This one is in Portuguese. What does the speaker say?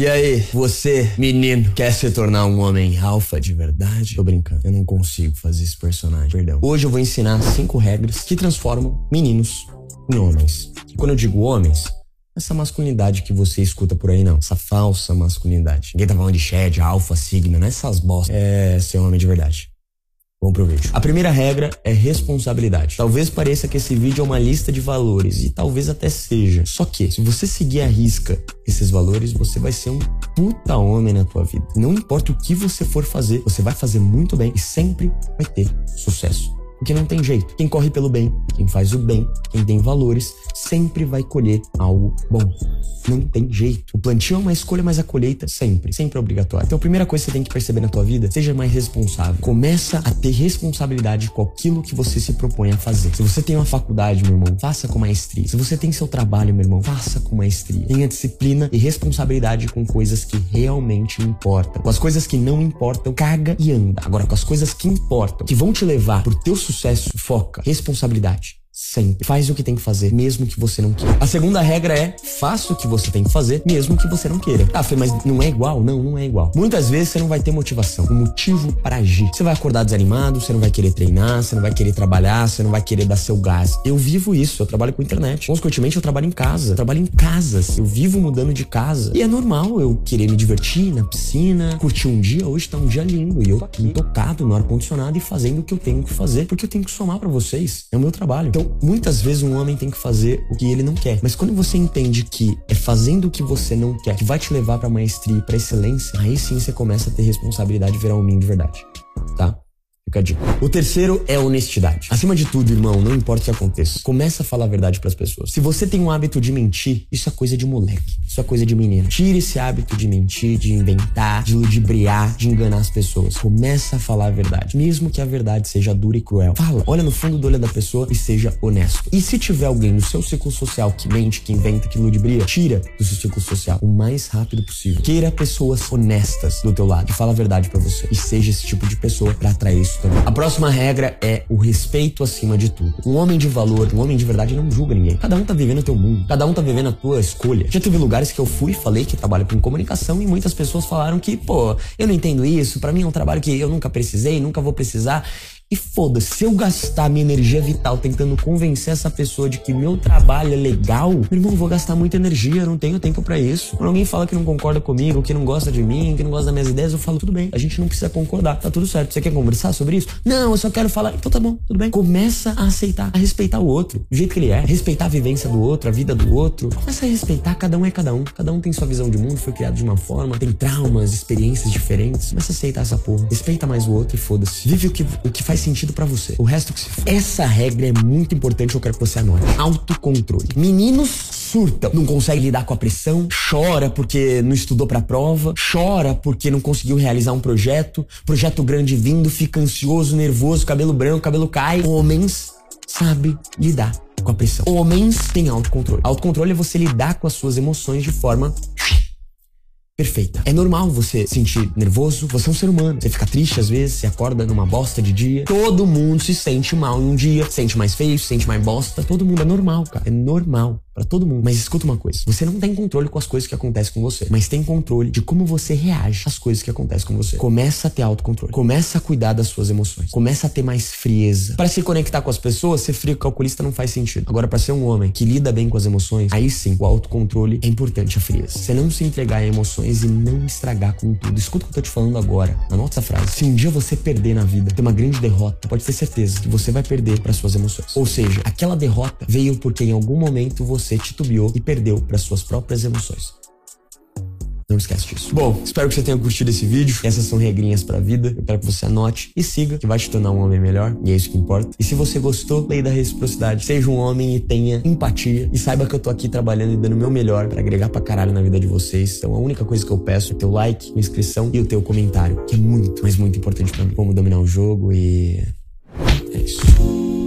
E aí, você, menino, quer se tornar um homem alfa de verdade? Tô brincando, eu não consigo fazer esse personagem, perdão. Hoje eu vou ensinar cinco regras que transformam meninos em homens. E quando eu digo homens, essa masculinidade que você escuta por aí, não. Essa falsa masculinidade. Ninguém tá falando de Shed, Alpha, Sigma, não é essas bosta. É ser homem de verdade. Vamos pro vídeo. A primeira regra é responsabilidade. Talvez pareça que esse vídeo é uma lista de valores, e talvez até seja. Só que, se você seguir a risca esses valores, você vai ser um puta homem na tua vida. Não importa o que você for fazer, você vai fazer muito bem e sempre vai ter sucesso. Porque não tem jeito. Quem corre pelo bem, quem faz o bem, quem tem valores, sempre vai colher algo bom. Não tem jeito. O plantio é uma escolha, mas a colheita sempre, sempre é obrigatória. Então a primeira coisa que você tem que perceber na tua vida, seja mais responsável. Começa a ter responsabilidade com aquilo que você se propõe a fazer. Se você tem uma faculdade, meu irmão, faça com maestria. Se você tem seu trabalho, meu irmão, faça com maestria. Tenha disciplina e responsabilidade com coisas que realmente importam. Com as coisas que não importam, caga e anda. Agora, com as coisas que importam, que vão te levar pro teu sucesso, foca, responsabilidade. Sempre. Faz o que tem que fazer, mesmo que você não queira. A segunda regra é: faça o que você tem que fazer, mesmo que você não queira. Ah, Fê, mas não é igual? Não, não é igual. Muitas vezes você não vai ter motivação, um motivo para agir. Você vai acordar desanimado, você não vai querer treinar, você não vai querer trabalhar, você não vai querer dar seu gás. Eu vivo isso, eu trabalho com internet. Consequentemente, eu trabalho em casa. Eu trabalho em casas. Eu vivo mudando de casa. E é normal eu querer me divertir na piscina, curtir um dia. Hoje tá um dia lindo e eu tô aqui tocado no ar-condicionado e fazendo o que eu tenho que fazer, porque eu tenho que somar para vocês. É o meu trabalho. Então, muitas vezes um homem tem que fazer o que ele não quer. Mas quando você entende que é fazendo o que você não quer que vai te levar pra maestria e pra excelência, aí sim você começa a ter responsabilidade de virar um homem de verdade. Tá? Fica a dica. O terceiro é honestidade. Acima de tudo, irmão, não importa o que aconteça, começa a falar a verdade para as pessoas. Se você tem um hábito de mentir, isso é coisa de moleque. Isso é coisa de menino. Tire esse hábito de mentir, de inventar, de ludibriar, de enganar as pessoas. Começa a falar a verdade, mesmo que a verdade seja dura e cruel. Fala, olha no fundo do olho da pessoa e seja honesto. E se tiver alguém no seu ciclo social que mente, que inventa, que ludibria, tira do seu ciclo social o mais rápido possível. Queira pessoas honestas do teu lado, que fala a verdade para você e seja esse tipo de pessoa para atrair isso também. A próxima regra é o respeito acima de tudo. Um homem de valor, um homem de verdade não julga ninguém. Cada um tá vivendo o teu mundo, cada um tá vivendo a tua escolha. Já teve lugares que eu fui, falei que trabalho com comunicação e muitas pessoas falaram que, pô, eu não entendo isso, para mim é um trabalho que eu nunca precisei, nunca vou precisar. E foda-se, se eu gastar minha energia vital tentando convencer essa pessoa de que meu trabalho é legal, meu irmão, vou gastar muita energia, não tenho tempo para isso. Quando alguém fala que não concorda comigo, que não gosta de mim, que não gosta das minhas ideias, eu falo, tudo bem, a gente não precisa concordar, tá tudo certo. Você quer conversar sobre isso? Não, eu só quero falar. Então tá bom, tudo bem. Começa a aceitar, a respeitar o outro, do jeito que ele é, respeitar a vivência do outro, a vida do outro. Começa a respeitar, cada um é cada um. Cada um tem sua visão de mundo, foi criado de uma forma, tem traumas, experiências diferentes. Começa a aceitar essa porra. Respeita mais o outro e foda-se. Vive o que, o que faz sentido para você. O resto que se. Essa regra é muito importante, eu quero que você anote. Autocontrole. Meninos surtam, não consegue lidar com a pressão, chora porque não estudou pra prova, chora porque não conseguiu realizar um projeto, projeto grande vindo, fica ansioso, nervoso, cabelo branco, cabelo cai. Homens sabe lidar com a pressão. Homens têm autocontrole. Autocontrole é você lidar com as suas emoções de forma perfeita. É normal você sentir nervoso, você é um ser humano. Você fica triste às vezes, você acorda numa bosta de dia. Todo mundo se sente mal em um dia, se sente mais feio, se sente mais bosta. Todo mundo é normal, cara. É normal para todo mundo. Mas escuta uma coisa: você não tem controle com as coisas que acontecem com você, mas tem controle de como você reage às coisas que acontecem com você. Começa a ter autocontrole. Começa a cuidar das suas emoções. Começa a ter mais frieza. Para se conectar com as pessoas, ser frio calculista não faz sentido. Agora, para ser um homem que lida bem com as emoções, aí sim, o autocontrole é importante a frieza. Você não se entregar a emoções e não estragar com tudo. Escuta o que eu tô te falando agora. Anota essa frase. Se um dia você perder na vida, ter uma grande derrota, pode ter certeza que você vai perder para suas emoções. Ou seja, aquela derrota veio porque em algum momento você titubeou e perdeu para suas próprias emoções. Não esquece disso. Bom, espero que você tenha curtido esse vídeo. Essas são regrinhas pra vida. Eu quero que você anote e siga, que vai te tornar um homem melhor. E é isso que importa. E se você gostou, lei da reciprocidade. Seja um homem e tenha empatia. E saiba que eu tô aqui trabalhando e dando o meu melhor para agregar pra caralho na vida de vocês. Então a única coisa que eu peço é teu like, inscrição e o teu comentário, que é muito, mas muito importante para mim. Como dominar o jogo e. É isso.